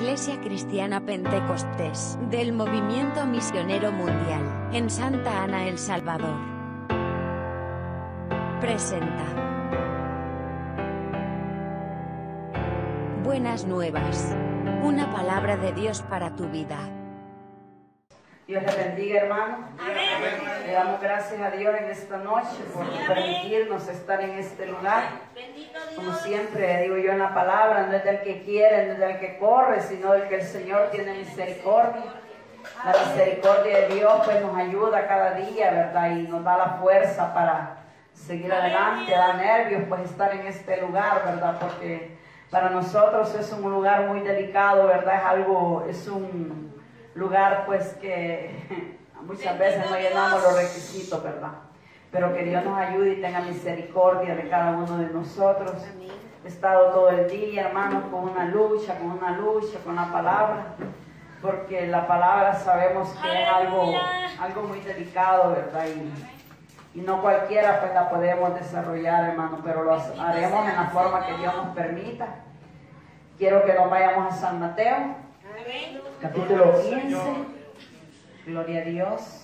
Iglesia Cristiana Pentecostés, del Movimiento Misionero Mundial, en Santa Ana, El Salvador. Presenta. Buenas nuevas. Una palabra de Dios para tu vida. Dios le bendiga, hermano. Le damos gracias a Dios en esta noche por permitirnos estar en este lugar. Como siempre digo yo en la palabra, no es del que quiere, no es del que corre, sino del que el Señor tiene misericordia. La misericordia de Dios pues nos ayuda cada día, ¿verdad? Y nos da la fuerza para seguir adelante, da nervios pues estar en este lugar, ¿verdad? Porque para nosotros es un lugar muy delicado, ¿verdad? Es algo, es un lugar pues que muchas veces no llenamos los requisitos, ¿verdad? Pero que Dios nos ayude y tenga misericordia de cada uno de nosotros. He estado todo el día, hermanos, con una lucha, con una lucha, con la palabra, porque la palabra sabemos que es algo, algo muy delicado, ¿verdad? Y, y no cualquiera pues la podemos desarrollar, hermano, pero lo haremos en la forma que Dios nos permita. Quiero que nos vayamos a San Mateo, capítulo 15. Gloria a Dios.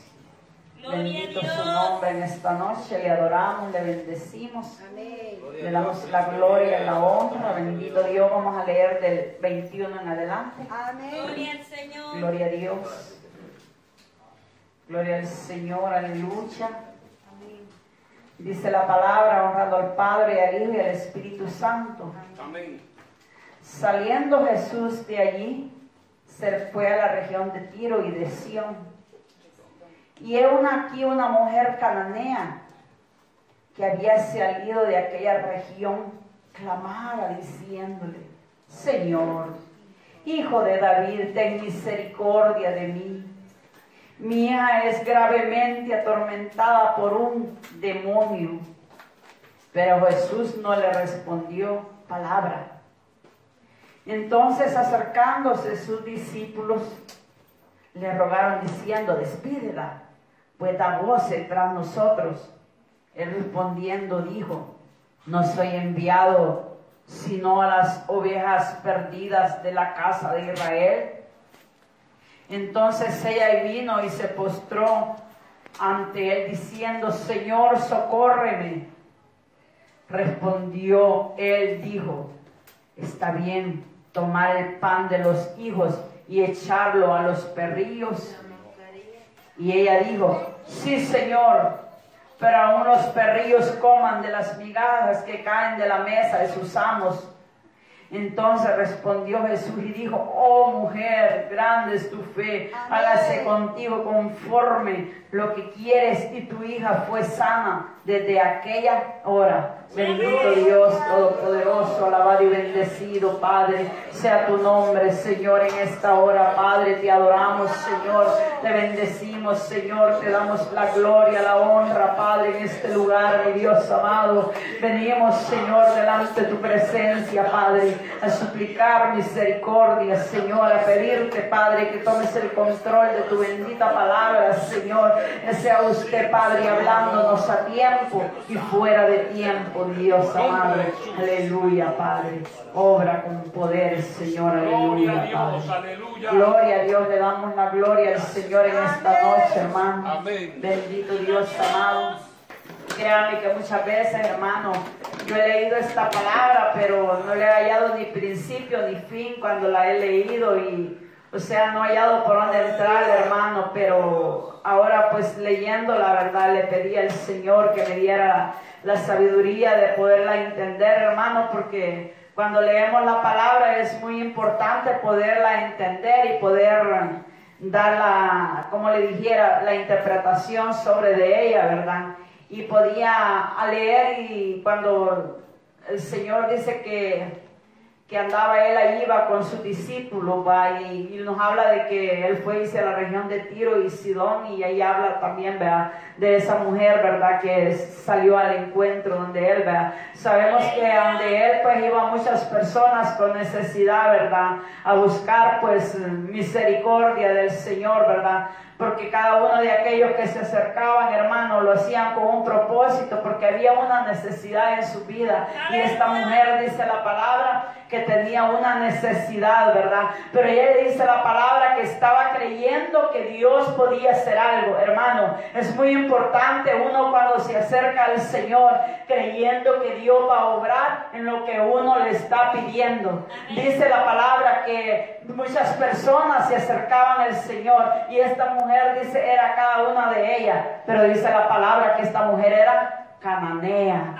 Bendito su nombre en esta noche. Le adoramos, le bendecimos. Le damos la gloria y la honra. Bendito Dios. Vamos a leer del 21 en adelante. Gloria al Señor. Gloria a Dios. Gloria al Señor. Aleluya. Dice la palabra, honrando al Padre, al Hijo y al Espíritu Santo. Amén. Saliendo Jesús de allí, se fue a la región de Tiro y de Sión. Y he una aquí una mujer cananea que había salido de aquella región, clamaba diciéndole, Señor, Hijo de David, ten misericordia de mí. Mi es gravemente atormentada por un demonio. Pero Jesús no le respondió palabra. Entonces acercándose sus discípulos, le rogaron diciendo, despídela, pues da tras nosotros. Él respondiendo dijo, no soy enviado sino a las ovejas perdidas de la casa de Israel. Entonces ella vino y se postró ante él diciendo, Señor, socórreme. Respondió él, dijo, está bien tomar el pan de los hijos y echarlo a los perrillos. Y ella dijo, sí, Señor, pero aún los perrillos coman de las migajas que caen de la mesa de sus amos. Entonces respondió Jesús y dijo, oh mujer, grande es tu fe, hágase contigo conforme. Lo que quieres y tu hija fue sana desde aquella hora. Bendito Dios Todopoderoso, alabado y bendecido Padre, sea tu nombre Señor en esta hora. Padre, te adoramos Señor, te bendecimos Señor, te damos la gloria, la honra Padre en este lugar, mi Dios amado. Venimos Señor delante de tu presencia Padre, a suplicar misericordia Señor, a pedirte Padre que tomes el control de tu bendita palabra Señor, que sea usted Padre hablándonos a tiempo y fuera de tiempo Dios amado. Aleluya, Padre. Obra con poder, Señor. Aleluya, Padre. Gloria a Dios. Le damos la gloria al Señor en esta noche, hermano. Bendito Dios amado. Créame que muchas veces, hermano, yo he leído esta palabra, pero no le he hallado ni principio ni fin cuando la he leído y, o sea, no he hallado por dónde entrar, hermano, pero ahora pues leyendo la verdad le pedí al Señor que me diera la sabiduría de poderla entender, hermano, porque cuando leemos la palabra es muy importante poderla entender y poder dar la, como le dijera, la interpretación sobre de ella, ¿verdad? Y podía leer y cuando el Señor dice que que andaba él allí va con sus discípulos va y, y, nos habla de que él fue hacia la región de Tiro y Sidón y ahí habla también ¿verdad? de esa mujer verdad que salió al encuentro donde él ¿verdad? sabemos que donde él pues iban muchas personas con necesidad verdad a buscar pues misericordia del Señor verdad porque cada uno de aquellos que se acercaban, hermano, lo hacían con un propósito, porque había una necesidad en su vida. Y esta mujer dice la palabra que tenía una necesidad, ¿verdad? Pero ella dice la palabra que estaba creyendo que Dios podía hacer algo, hermano. Es muy importante uno cuando se acerca al Señor creyendo que Dios va a obrar en lo que uno le está pidiendo. Dice la palabra que muchas personas se acercaban al Señor y esta mujer dice era cada una de ellas, pero dice la palabra que esta mujer era cananea.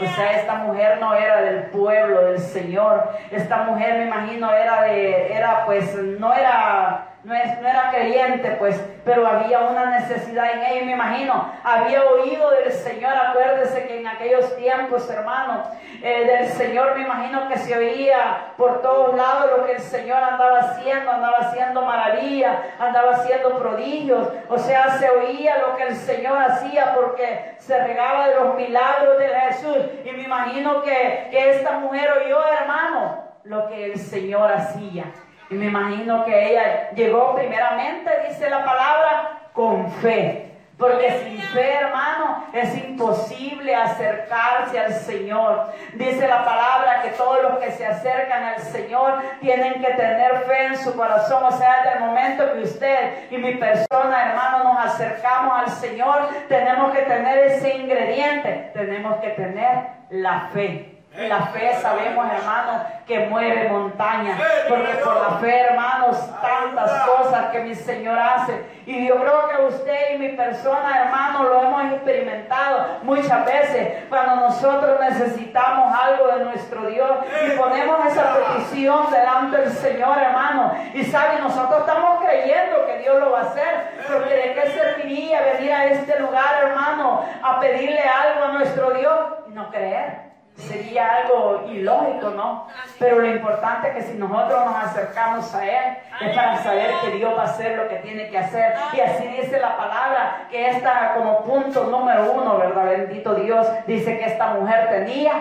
O sea, esta mujer no era del pueblo del Señor. Esta mujer, me imagino, era de, era pues, no era no, era creyente, pues, pero había una necesidad en ella, me imagino. Había oído del Señor, acuérdese que en aquellos tiempos, hermano, eh, del Señor me imagino que se oía por todos lados lo que el Señor andaba haciendo, andaba haciendo maravillas, andaba haciendo prodigios, o sea, se oía lo que el Señor hacía porque se regaba de los milagros de Jesús. Y me imagino que, que esta mujer oyó, hermano, lo que el Señor hacía. Y me imagino que ella llegó primeramente, dice la palabra, con fe. Porque sin fe, hermano, es imposible acercarse al Señor. Dice la palabra que todos los que se acercan al Señor tienen que tener fe en su corazón. O sea, desde el momento que usted y mi persona, hermano, nos acercamos al Señor, tenemos que tener ese ingrediente. Tenemos que tener la fe. La fe sabemos, hermanos, que mueve montañas. Porque por la fe, hermanos, tantas cosas que mi Señor hace. Y yo creo que usted y mi persona, hermano, lo hemos experimentado muchas veces cuando nosotros necesitamos algo de nuestro Dios y ponemos esa petición delante del Señor, hermano. Y sabe, nosotros estamos creyendo que Dios lo va a hacer. Porque de qué serviría venir a este lugar, hermano, a pedirle algo a nuestro Dios y no creer. Sería algo ilógico, ¿no? Pero lo importante es que si nosotros nos acercamos a Él es para saber que Dios va a hacer lo que tiene que hacer. Y así dice la palabra, que esta como punto número uno, ¿verdad? Bendito Dios, dice que esta mujer tenía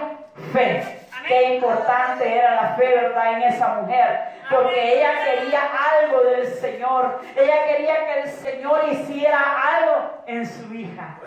fe. Qué importante era la fe, ¿verdad? En esa mujer. Porque ella quería algo del Señor. Ella quería que el Señor hiciera algo en su hija.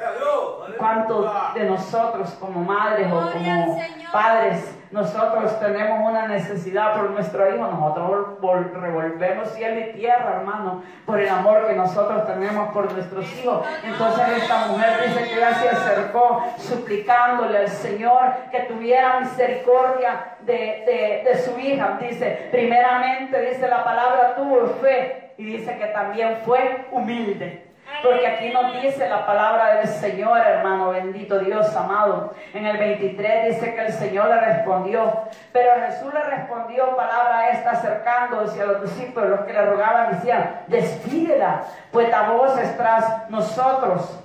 ¿Cuántos de nosotros como madres o como padres, nosotros tenemos una necesidad por nuestro hijo? Nosotros revolvemos cielo y tierra, hermano, por el amor que nosotros tenemos por nuestros hijos. Entonces esta mujer dice que ella se acercó suplicándole al Señor que tuviera misericordia de, de su hija. Dice, primeramente, dice la palabra, tuvo fe y dice que también fue humilde. Porque aquí nos dice la palabra del Señor, hermano, bendito Dios amado. En el 23 dice que el Señor le respondió, pero Jesús le respondió palabra esta acercándose a los discípulos, los que le rogaban, decían, despídela, pues a vos tras nosotros.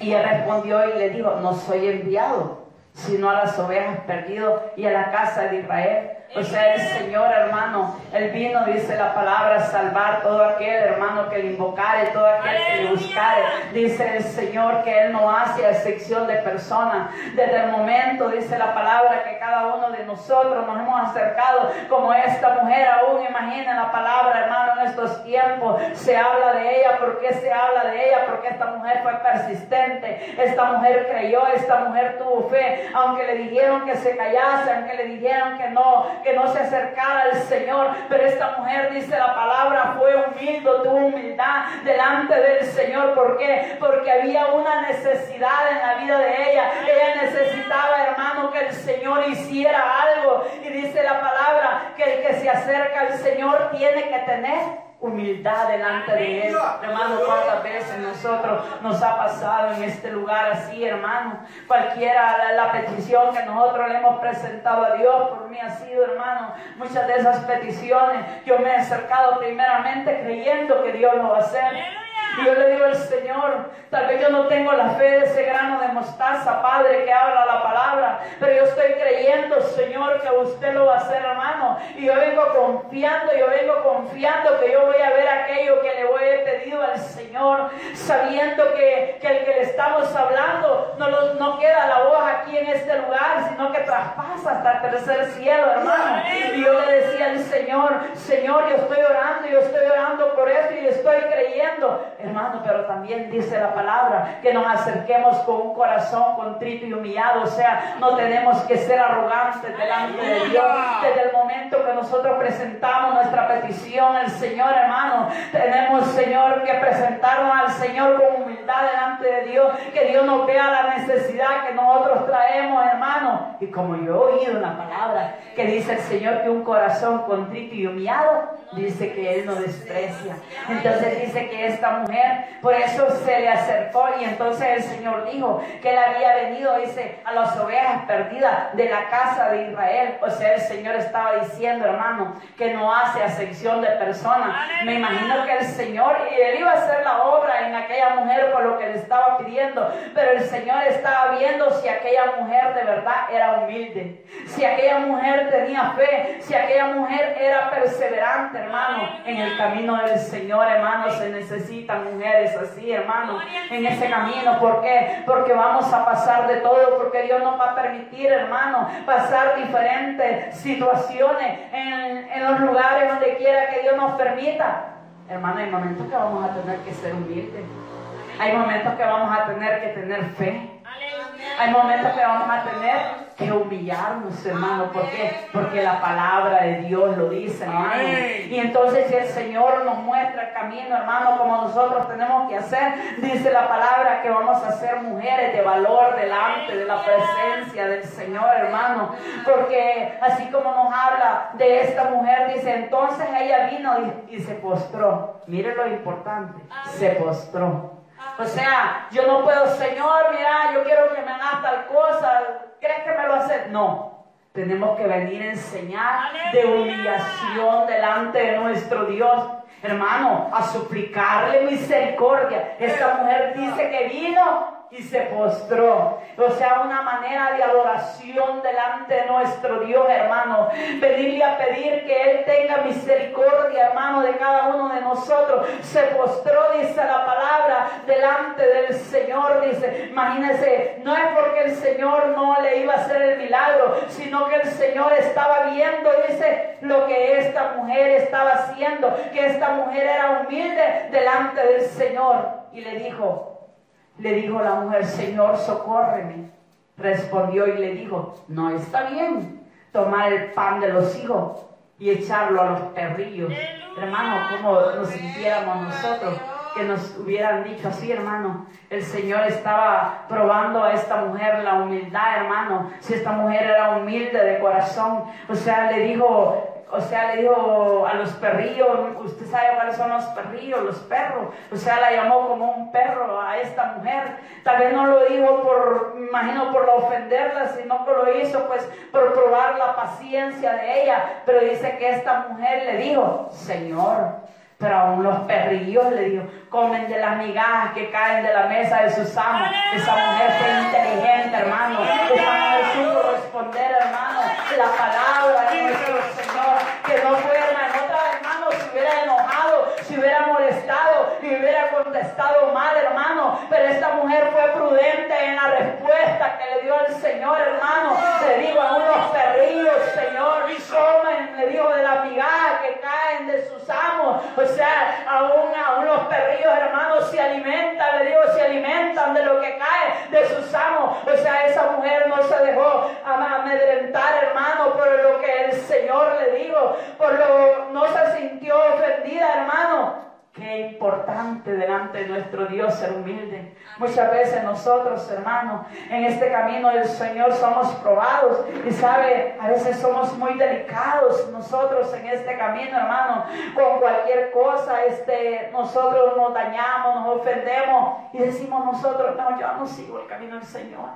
Y él respondió y le dijo, no soy enviado, sino a las ovejas perdidas y a la casa de Israel. O sea, el Señor, hermano, Él vino, dice la palabra, salvar todo aquel hermano que le invocare, todo aquel que le buscare. Dice el Señor que Él no hace excepción de personas. Desde el momento, dice la palabra, que cada uno de nosotros nos hemos acercado como esta mujer aún. Imaginen la palabra, hermano, en estos tiempos se habla de ella. ¿Por qué se habla de ella? Porque esta mujer fue persistente. Esta mujer creyó, esta mujer tuvo fe. Aunque le dijeron que se callase, aunque le dijeron que no, que no se acercara al Señor. Pero esta mujer, dice la palabra, fue humilde, tuvo humildad delante del Señor. ¿Por qué? Porque había una necesidad en la vida de ella. Ella necesitaba, hermano, que el Señor hiciera algo. Y dice la palabra que el que se acerca al Señor tiene que tener humildad delante de Él. Hermano, cuántas veces nosotros nos ha pasado en este lugar así, hermano. Cualquiera la, petición que nosotros le hemos presentado a Dios, por mí ha sido, hermano, muchas de esas peticiones yo me he acercado primeramente creyendo que Dios lo va a hacer. Y yo le digo al Señor, tal vez yo no tengo la fe de ese grano de mostaza, Padre, que habla la palabra, pero yo estoy creyendo, Señor, que usted lo va a hacer, hermano. Y yo vengo confiando, yo vengo confiando que yo voy a ver aquello que le voy a pedido al Señor, sabiendo que, que el que le estamos hablando no, no queda la voz aquí en este lugar, sino que traspasa hasta el tercer cielo, hermano. Y yo le decía al Señor, Señor, yo estoy orando, yo estoy orando por esto y estoy creyendo, hermano, pero también dice la palabra que nos acerquemos con un corazón contrito y humillado, o sea, no tenemos que ser arrogantes delante de Dios. Desde el momento que nosotros presentamos nuestra petición al Señor, hermano, tenemos, Señor, que presentarnos al Señor con humildad delante de Dios, que Dios nos vea la necesidad que nosotros traemos, hermano. Y como yo he oído una palabra que dice el Señor que un corazón contrito y humillado, dice que Él no desprecia. Entonces dice que esta mujer, por eso se le acercó y entonces el Señor dijo que Él había venido, dice, a las ovejas perdidas de la casa de Israel. O sea, el Señor estaba diciendo, hermano, que no hace acepción de personas. Me imagino que el Señor, y Él iba a hacer la obra en aquella mujer por lo que le estaba pidiendo, pero el Señor estaba viendo si aquella mujer de verdad era humilde, si aquella mujer tenía fe, si aquella mujer era perseverante, hermano, en el camino del Señor, hermano, se necesitan mujeres así, hermano, en ese camino. ¿Por qué? Porque vamos a pasar de todo, porque Dios nos va a permitir, hermano, pasar diferentes situaciones en, en los lugares donde quiera que Dios nos permita. Hermano, hay momentos que vamos a tener que ser humildes. Hay momentos que vamos a tener que tener fe. Hay momentos que vamos a tener que humillarnos, hermano. ¿Por qué? Porque la palabra de Dios lo dice, hermano. Y entonces si el Señor nos muestra el camino, hermano, como nosotros tenemos que hacer, dice la palabra que vamos a ser mujeres de valor delante de la presencia del Señor, hermano. Porque así como nos habla de esta mujer, dice, entonces ella vino y, y se postró. Mire lo importante, se postró. O sea, yo no puedo, Señor, mira, yo quiero que me hagas tal cosa, ¿crees que me lo haces? No. Tenemos que venir a enseñar de humillación delante de nuestro Dios. Hermano, a suplicarle misericordia. Esta mujer dice que vino y se postró. O sea, una manera de adoración delante de nuestro Dios, hermano. Pedirle a pedir que Él tenga misericordia, hermano, de cada uno de nosotros. Se postró, dice la palabra, delante del Señor. Dice, imagínese, no es porque el Señor no le iba a hacer el milagro, sino que el Señor estaba viendo, dice, lo que esta mujer estaba haciendo, que esta mujer era humilde delante del Señor. Y le dijo, le dijo la mujer, Señor, socórreme. Respondió y le dijo, no está bien tomar el pan de los hijos y echarlo a los perrillos. Hermano, como nos sintiéramos nosotros que nos hubieran dicho así, hermano. El Señor estaba probando a esta mujer la humildad, hermano. Si esta mujer era humilde de corazón, o sea, le dijo, o sea, le dijo a los perrillos, usted sabe cuáles son los perrillos, los perros, o sea, la llamó como un perro a esta mujer. Tal vez no lo dijo por, imagino, por ofenderla, sino que lo hizo pues por probar la paciencia de ella. Pero dice que esta mujer le dijo, Señor, pero aún los perrillos, le dijo, comen de las migajas que caen de la mesa de sus amos. Esa mujer fue inteligente, hermano. Esa mujer supo responder, hermano, la palabra de nuestro Señor. Que no fuera en otra, hermano, si hubiera enojado, si hubiera molestado y hubiera contestado mal, hermano. Pero esta mujer fue prudente en la respuesta que le dio el Señor, hermano. Le digo a unos perrillos, Señor, comen, le digo de las migajas que de sus amos. O sea, aún a unos perrillos, hermanos, se alimentan, le digo, se alimentan de lo que cae de sus amos. O sea, esa mujer no se dejó amedrentar, hermano, por lo que el Señor le dijo, por lo no se sintió ofendida, hermano. Qué importante delante de nuestro Dios ser humilde. Muchas veces nosotros, hermanos, en este camino del Señor somos probados y sabe, a veces somos muy delicados nosotros en este camino, hermano, con cualquier cosa, este, nosotros nos dañamos, nos ofendemos y decimos nosotros, no, yo no sigo el camino del Señor.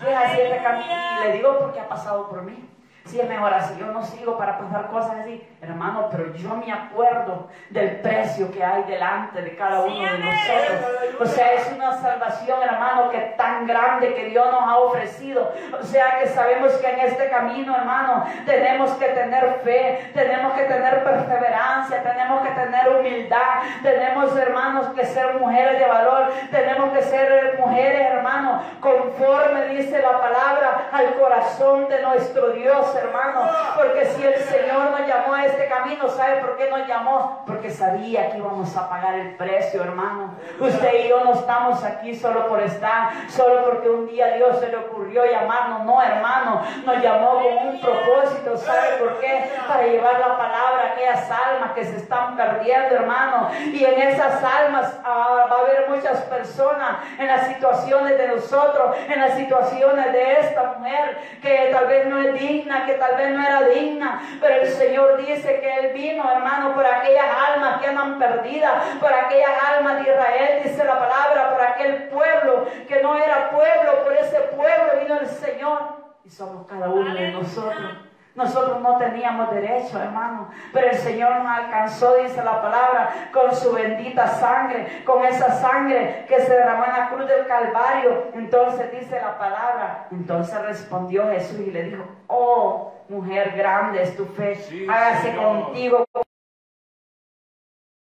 Llega así este camino y le digo porque ha pasado por mí. Sí, es mejor así. Yo no sigo para pasar cosas así. Hermano, pero yo me acuerdo del precio que hay delante de cada uno de nosotros. O sea, es una salvación, hermano, que tan grande que Dios nos ha ofrecido. O sea, que sabemos que en este camino, hermano, tenemos que tener fe, tenemos que tener perseverancia, tenemos que tener humildad, tenemos, hermanos, que ser mujeres de valor, tenemos que ser mujeres, hermano, conforme dice la palabra al corazón de nuestro Dios hermano. Porque si el Señor nos llamó a este camino, ¿sabe por qué nos llamó? Porque sabía que íbamos a pagar el precio, hermano. Usted y yo no estamos aquí solo por estar, solo porque un día Dios se le ocurrió llamarnos. No, hermano, nos llamó con un propósito. ¿Sabe por qué? Para llevar la palabra a aquellas almas que se están perdiendo, hermano. Y en esas almas ah, va a haber muchas personas en las situaciones de nosotros, en las situaciones de esta mujer que tal vez no es digna, que tal vez no era digna, pero el Señor dice que Él vino, hermano, por aquellas almas que andan perdidas, por aquellas almas de Israel, dice la palabra, por aquel pueblo que no era pueblo, por ese pueblo vino el Señor y somos cada uno de nosotros. Nosotros no teníamos derecho, hermano, pero el Señor nos alcanzó, dice la palabra, con su bendita sangre, con esa sangre que se derramó en la cruz del Calvario. Entonces dice la palabra, entonces respondió Jesús y le dijo, oh mujer grande es tu fe, hágase contigo.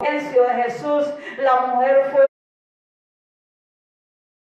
de Jesús, la mujer fue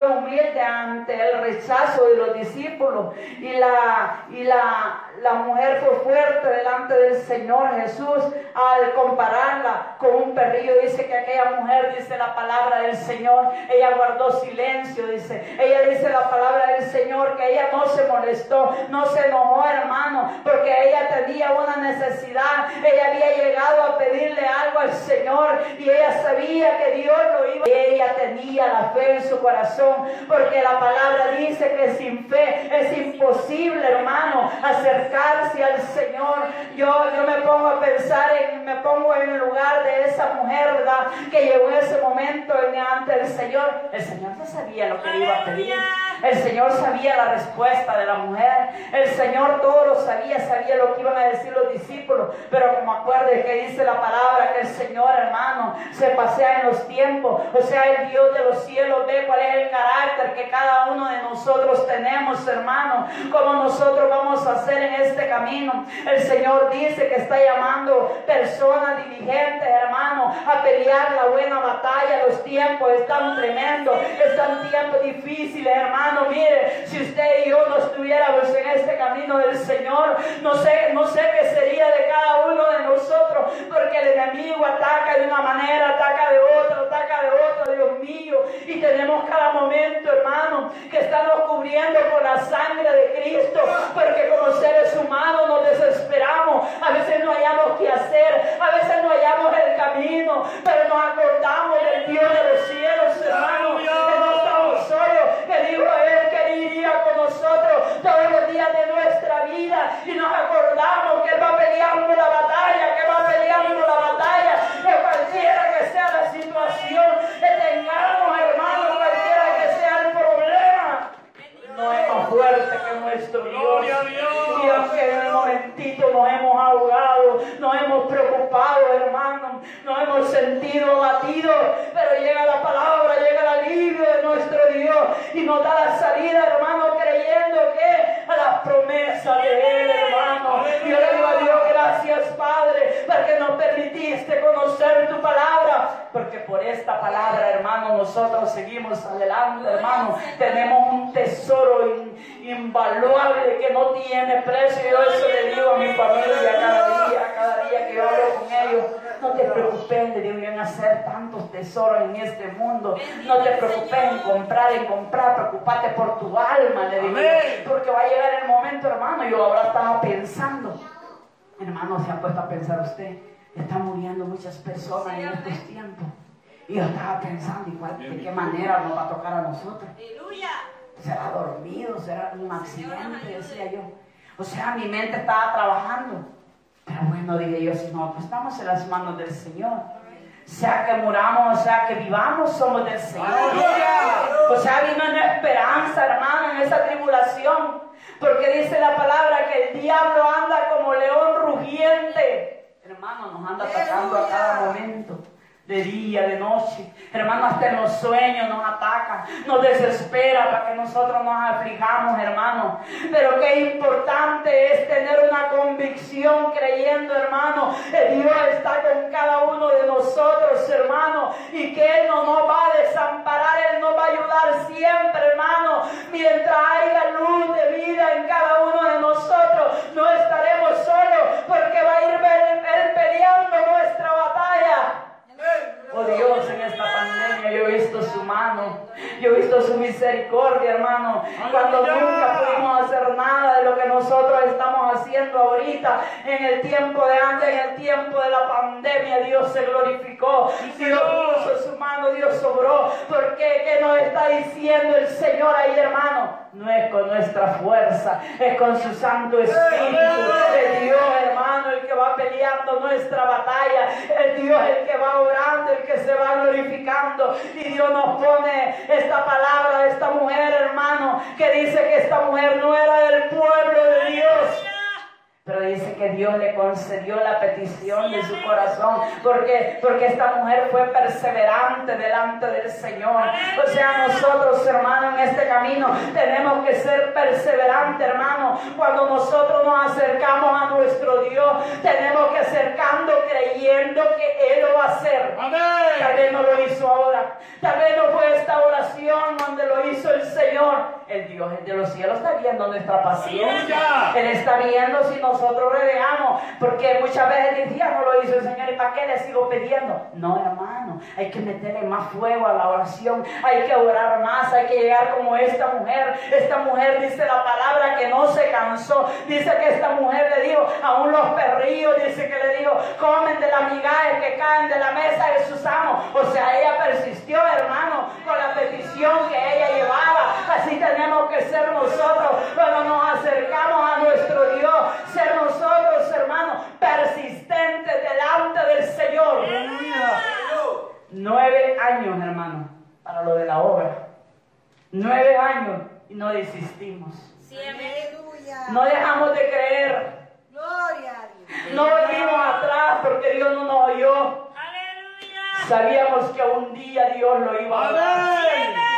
humilde ante el rechazo de los discípulos y la, y la, la mujer fue fuerte delante del Señor Jesús al compararla con un perrillo. Dice que aquella mujer, dice la palabra del Señor, ella guardó silencio, dice. Ella dice la palabra del Señor que ella no se molestó, no se enojó, hermano, porque ella tenía una necesidad. Ella había llegado a pedirle algo al Señor y ella sabía que Dios lo iba. Ella tenía la fe en su corazón, porque la palabra dice que sin fe es imposible, hermano, acercarse al Señor. Yo, yo me pongo a pensar, en, me pongo en el lugar de esa mujer. Que llegó en ese momento ante el Señor. El Señor no sabía lo que iba a pedir. El Señor sabía la respuesta de la mujer. El Señor todo lo sabía, sabía lo que iban a decir los discípulos. Pero como acuerde que dice la palabra que el Señor, hermano, se pasea en los tiempos. O sea, el Dios de los cielos ve cuál es el carácter que cada uno de nosotros tenemos, hermano. Como nosotros vamos a hacer en este camino. El Señor dice que está llamando personas diligentes, hermano, a pelear la buena batalla. Los tiempos están tremendos, están tiempos difíciles, hermano. Mire, si usted y yo no estuviéramos en este camino del Señor, no sé, no sé qué sería de cada uno de nosotros, porque el enemigo ataca de una manera, ataca de otra, ataca de otra, Dios mío. Y tenemos cada momento, hermano, que estamos cubriendo con la sangre de Cristo, porque como seres humanos nos desesperamos, a veces no hayamos qué hacer, a veces no hallamos el camino, pero nos acordamos del Dios de los cielos, hermano, que no estamos solos, que dijo Iría con nosotros todos los días de nuestra vida. Y nos acordamos que Él va peleando la batalla, que va peleando la batalla, que cualquiera que sea la situación que tengamos, hermano, cualquiera que sea el problema, no es más fuerte que nuestro Dios. Aunque en el momentito nos hemos ahogado, nos hemos preocupado, hermano, nos hemos sentido batidos, pero llega la palabra, llega el alivio de nuestro Dios y nos da la salida, hermano, creyendo que a las promesas de Él, hermano. Yo le digo a Dios, gracias, Padre, porque nos permitiste conocer tu palabra, por esta palabra, hermano, nosotros seguimos adelante, hermano. Tenemos un tesoro invaluable que no tiene precio. Yo eso le digo a mi familia cada día, cada día que yo hablo con ellos. No te preocupes, le digo en hacer tantos tesoros en este mundo. No te preocupes en comprar, en comprar. Preocupate por tu alma, le digo. Porque va a llegar el momento, hermano. Yo ahora estaba pensando. Hermano, se ha puesto a pensar usted. Están muriendo muchas personas en estos tiempos. Y yo estaba pensando, igual, de qué manera nos va a tocar a nosotros. Aleluya será dormido, será un accidente, decía yo. O sea, mi mente estaba trabajando. Pero bueno, dije yo, si no, pues estamos en las manos del Señor. Sea que muramos, o sea que vivamos, somos del Señor. O sea, vino una esperanza, hermano, en esa tribulación. Porque dice la palabra que el diablo anda hermano, nos anda atacando a cada momento de día, de noche. Hermano, hasta en los sueños nos ataca, nos desespera para que nosotros nos aflijamos, hermano. Pero qué importante es tener una convicción creyendo, hermano, que Dios está con cada uno de nosotros, hermano, y que Él no nos va a desamparar, Él nos va a ayudar siempre, hermano. Mientras haya luz de vida en cada uno de nosotros, no estaremos solos, porque va a ir Él peleando nuestra batalla. Oh Dios, en esta pandemia yo he visto su mano, yo he visto su misericordia, hermano. Cuando nunca pudimos hacer nada de lo que nosotros estamos haciendo ahorita, en el tiempo de antes, en el tiempo de la pandemia, Dios se glorificó, Dios puso su mano, Dios sobró. Porque ¿qué nos está diciendo el Señor ahí, hermano? No es con nuestra fuerza, es con su Santo Espíritu. Es Dios, hermano, nuestra batalla. Es Dios el que va orando, el que se va glorificando. Y Dios nos pone esta palabra de esta mujer, hermano, que dice que esta mujer no era del pueblo de Dios pero dice que Dios le concedió la petición de su corazón, porque, porque esta mujer fue perseverante delante del Señor. O sea, nosotros, hermanos, en este camino tenemos que ser perseverantes, hermano. Cuando nosotros nos acercamos a nuestro Dios, tenemos que acercando creyendo que Él lo va a hacer. Tal vez no lo hizo ahora, tal vez no fue esta oración donde lo hizo el Señor. El Dios de los cielos está viendo nuestra paciencia. Él está viendo si nos nosotros veamos, porque muchas veces decía, no lo hizo el Señor, ¿y para qué le sigo pidiendo? No, hermano, hay que meterle más fuego a la oración, hay que orar más, hay que llegar como esta mujer. Esta mujer dice la palabra que no se cansó, dice que esta mujer le dijo, aún los perrillos, dice que le dijo, comen de la migaja que caen de la mesa de sus amos. O sea, ella persistió, hermano, con la petición que ella llevaba. Así tenemos que ser nosotros cuando nos acercamos a nuestro Dios nosotros, hermanos, persistentes delante del Señor. Nueve años, hermano, para lo de la obra. Nueve años y no desistimos. No dejamos de creer. No volvimos atrás porque Dios no nos oyó. Sabíamos que un día Dios lo iba a hacer.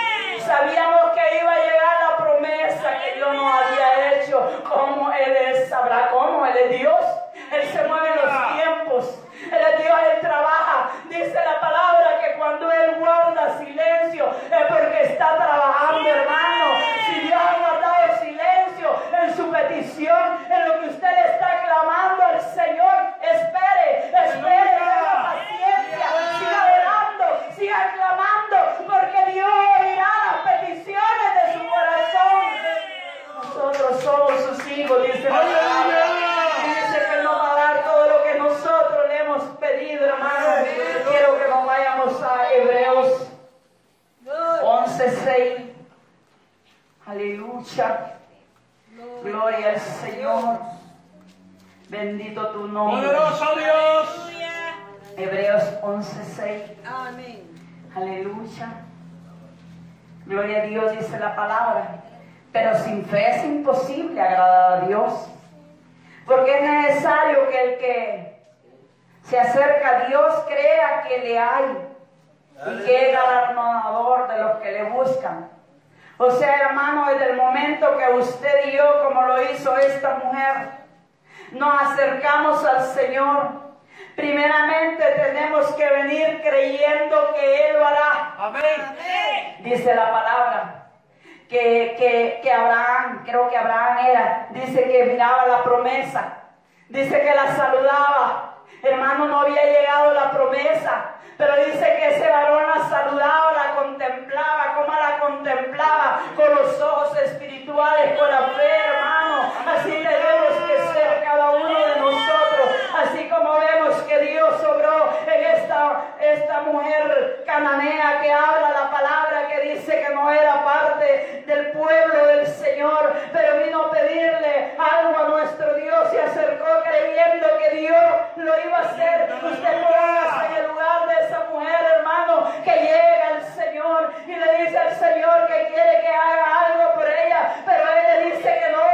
Sabíamos que iba a llegar la promesa que Dios nos había hecho. Como Él sabrá cómo Él es Dios. Él se mueve en los tiempos. Él es Dios, Él trabaja. Dice la palabra que cuando Él guarda silencio es porque está trabajando, hermano. Si Dios ha guardado silencio en su petición, en lo que usted le está clamando al Señor, espere, espere, tenga paciencia, siga orando, siga clamando, porque Dios oirá las peticiones de su corazón. Nosotros somos sus hijos, dice la Dice que nos va a dar todo lo que nosotros le hemos pedido, hermano. Quiero que nos vayamos a Hebreos 11.6. Aleluya. Gloria al Señor. Bendito tu nombre. Poderoso Dios. Hebreos 11.6. Amén. Aleluya. Gloria a Dios, dice la palabra. Pero sin fe es imposible agradar a Dios. Porque es necesario que el que se acerca a Dios crea que le hay y que es galardonador de los que le buscan. O sea, hermano, desde el momento que usted y yo, como lo hizo esta mujer, nos acercamos al Señor, primeramente tenemos que venir creyendo que Él lo hará. Amén. Dice la palabra. Que, que, que Abraham, creo que Abraham era, dice que miraba la promesa, dice que la saludaba, hermano, no había llegado la promesa, pero dice que ese varón la saludaba, la contemplaba, como la contemplaba con los ojos espirituales, con la fe, hermano. Así tenemos que ser cada uno de nosotros. Así como vemos que Dios sobró en esta, esta mujer cananea que habla la palabra, que dice que no era parte del pueblo del Señor, pero vino a pedirle algo a nuestro Dios y acercó creyendo que Dios lo iba a hacer. Usted póngase en el lugar de esa mujer, hermano, que llega al Señor y le dice al Señor que quiere que haga algo por ella, pero él le dice que no,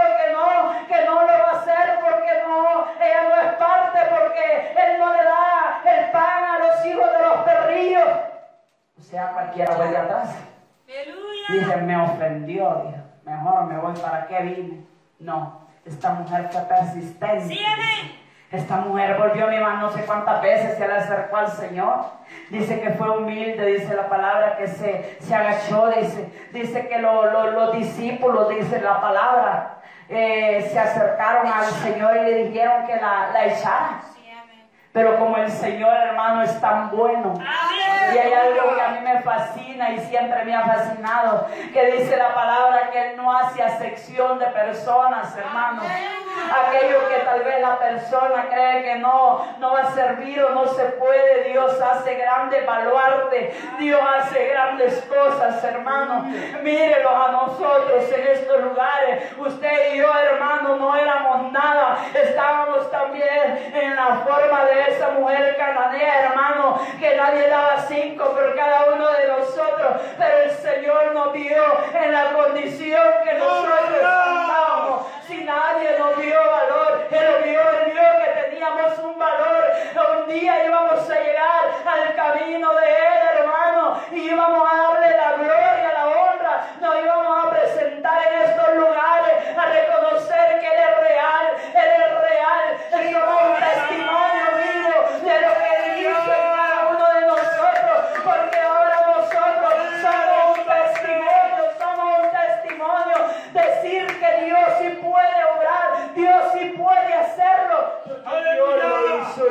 sea cualquiera vuelve atrás. Dice, me ofendió, dijo, mejor me voy, ¿para qué vine? No, esta mujer fue persistente. Esta mujer volvió mi mano no sé cuántas veces se le acercó al Señor. Dice que fue humilde, dice la palabra, que se, se agachó, dice, dice que los discípulos, dice la palabra, eh, se acercaron al Señor y le dijeron que la, la echara. Pero como el Señor hermano es tan bueno, y hay algo que a mí me fascina y siempre me ha fascinado, que dice la palabra que Él no hace acepción de personas, hermano. Aquello que tal vez la persona cree que no, no va a servir o no se puede, Dios hace grande baluarte, Dios hace grandes cosas, hermano. Mírelos a nosotros en estos lugares. Usted y yo, hermano, no éramos nada, estábamos también en la forma de esa mujer cananea, hermano, que nadie daba cinco por cada uno de nosotros, pero el Señor nos vio en la condición que nosotros estábamos. Si nadie nos dio valor, Él vio, Él vio que teníamos un valor. Un día íbamos a llegar al camino de Él, hermano, y íbamos a darle la gloria, la honra, nos íbamos a presentar en estos lugares, a reconocer que Él es real, Él es real, Él es un testimonio de lo que Él hizo en cada uno de nosotros, porque ahora nosotros somos un testimonio, somos un testimonio, decir que Dios sí puede obrar, Dios sí puede hacerlo,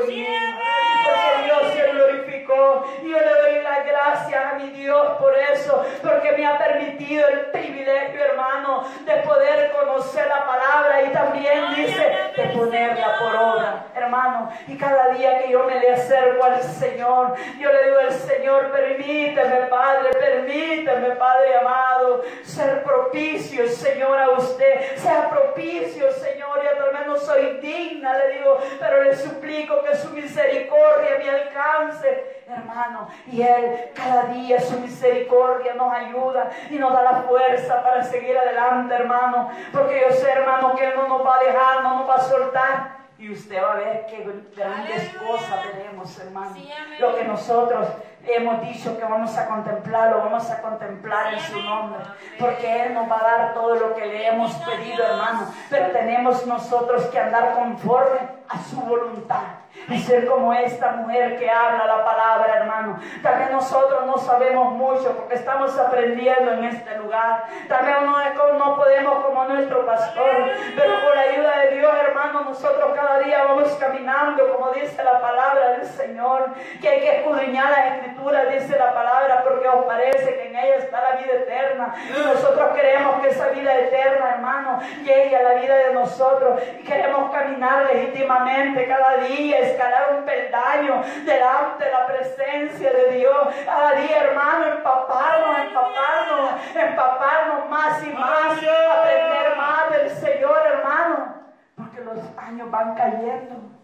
porque Dios se glorificó, yo le doy las gracias a mi Dios por eso, porque me ha permitido el privilegio, hermano, de poder conocer la palabra y también dice de ponerla por obra, hermano, y cada día que yo me le acerco al Señor. Yo le digo al Señor, permíteme, Padre, permíteme, Padre amado, ser propicio, Señor, a usted. Sea propicio, Señor, y al menos soy digna, le digo, pero le suplico que su misericordia me alcance, hermano. Y Él, cada día su misericordia nos ayuda y nos da la fuerza para seguir adelante, hermano. Porque yo sé, hermano, que Él no nos va a dejar, no nos va a soltar. Y usted va a ver qué grandes cosas tenemos, hermano. Lo que nosotros hemos dicho que vamos a contemplar, lo vamos a contemplar en su nombre. Porque Él nos va a dar todo lo que le hemos pedido, hermano. Pero tenemos nosotros que andar conforme a su voluntad y ser como esta mujer que habla la palabra, hermano. También nosotros no sabemos mucho porque estamos aprendiendo en este lugar. También no, no podemos como nuestro pastor, pero por la ayuda de Dios, hermano, nosotros cada día vamos caminando, como dice la palabra del Señor, que hay que escudriñar las escrituras, dice la palabra, porque os parece que en ella está la vida eterna. Y nosotros queremos que esa vida eterna, hermano, llegue a la vida de nosotros y queremos caminar legítimamente cada día escalar un peldaño delante de la presencia de Dios. Cada día, hermano, empaparnos, empaparnos, empaparnos más y más, aprender más del Señor, hermano, porque los años van cayendo.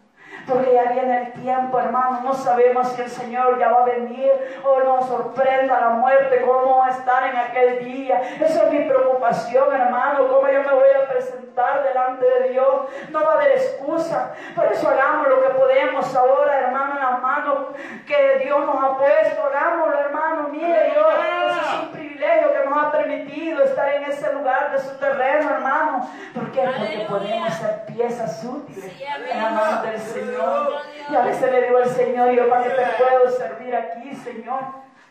Porque ya viene el tiempo, hermano. No sabemos si el Señor ya va a venir o nos sorprenda la muerte, cómo va a estar en aquel día. Esa es mi preocupación, hermano. Cómo yo me voy a presentar delante de Dios. No va a haber excusa. Por eso hagamos lo que podemos ahora, hermano, en las manos que Dios nos ha puesto. Hagámoslo, hermano. Mire, Dios, es un privilegio que nos ha permitido estar en ese lugar de su terreno, hermano. ¿Por qué? Porque podemos ser piezas útiles en la mano del Señor. Y a veces le digo al Señor, yo para qué te puedo servir aquí, Señor.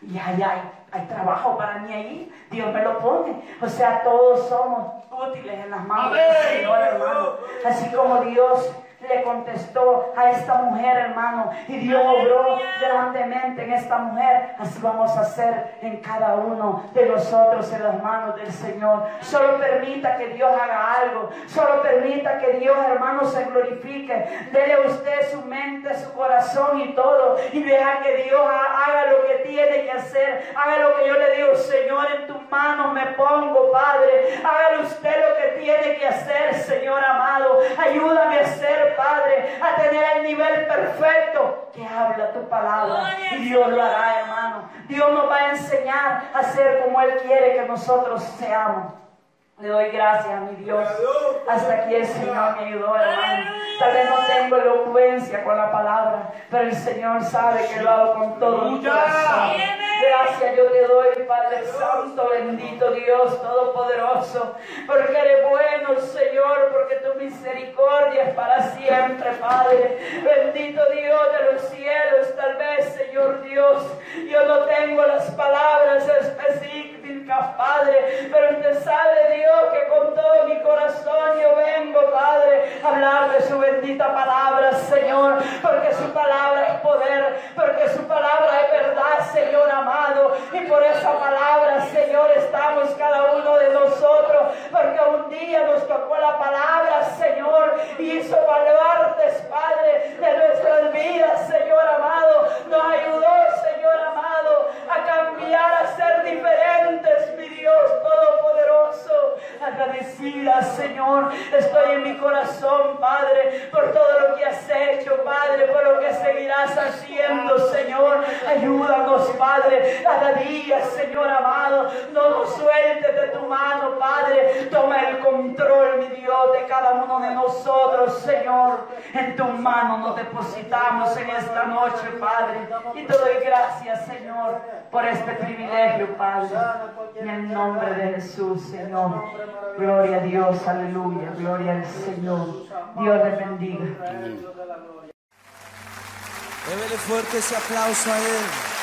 Y hay, hay, hay trabajo para mí ahí. Dios me lo pone. O sea, todos somos útiles en las manos del Señor, hermano. Así como Dios le contestó a esta mujer, hermano, y Dios obró grandemente en esta mujer. Así vamos a hacer en cada uno de nosotros en las manos del Señor. Solo permita que Dios haga algo. Solo permita que Dios, hermano, se glorifique. Dele usted su mente, su corazón y todo. Y deja que Dios haga lo que tiene que hacer. Haga lo que yo le digo, Señor, en tus manos me pongo, Padre. Hágale usted lo que tiene que hacer, Señor amado. Ayúdame a Padre, a tener el nivel perfecto que habla tu palabra. Y Dios lo hará, hermano. Dios nos va a enseñar a ser como Él quiere que nosotros seamos. Le doy gracias a mi Dios. Hasta aquí el Señor me ayudó, hermano. Tal vez no tengo elocuencia con la palabra, pero el Señor sabe que lo hago con todo mi corazón. Gracias yo te doy, Padre Santo, bendito Dios Todopoderoso, porque eres bueno, Señor, porque tu misericordia es para siempre, Padre. Bendito Dios de los cielos, tal vez, Señor Dios, yo no tengo las palabras específicas, Padre, pero usted sabe, Dios, que con todo mi corazón yo vengo, Padre, a hablar de su bendita palabra, Señor, porque su palabra es poder, porque su palabra es verdad, Señor amado, y por esa palabra, Señor, estamos cada uno de nosotros, porque un día nos tocó la palabra, Señor, y hizo baluartes, Padre, de nuestras vidas, Señor amado, nos ayudó, agradecida, Señor, estoy en mi corazón, Padre, por todo lo que has hecho, Padre, por lo que seguirás haciendo, Señor, ayúdanos, Padre, cada día, Señor amado, no nos sueltes de tu mano, Padre, toma el control, mi Dios, de cada uno de nosotros, Señor, en tu mano nos depositamos en esta noche, Padre, y te doy gracias, Señor, por este privilegio, Padre, en el nombre de Jesús, Señor, gloria a Dios, aleluya, gloria al Señor, Dios le bendiga. Débele fuerte ese aplauso a Él.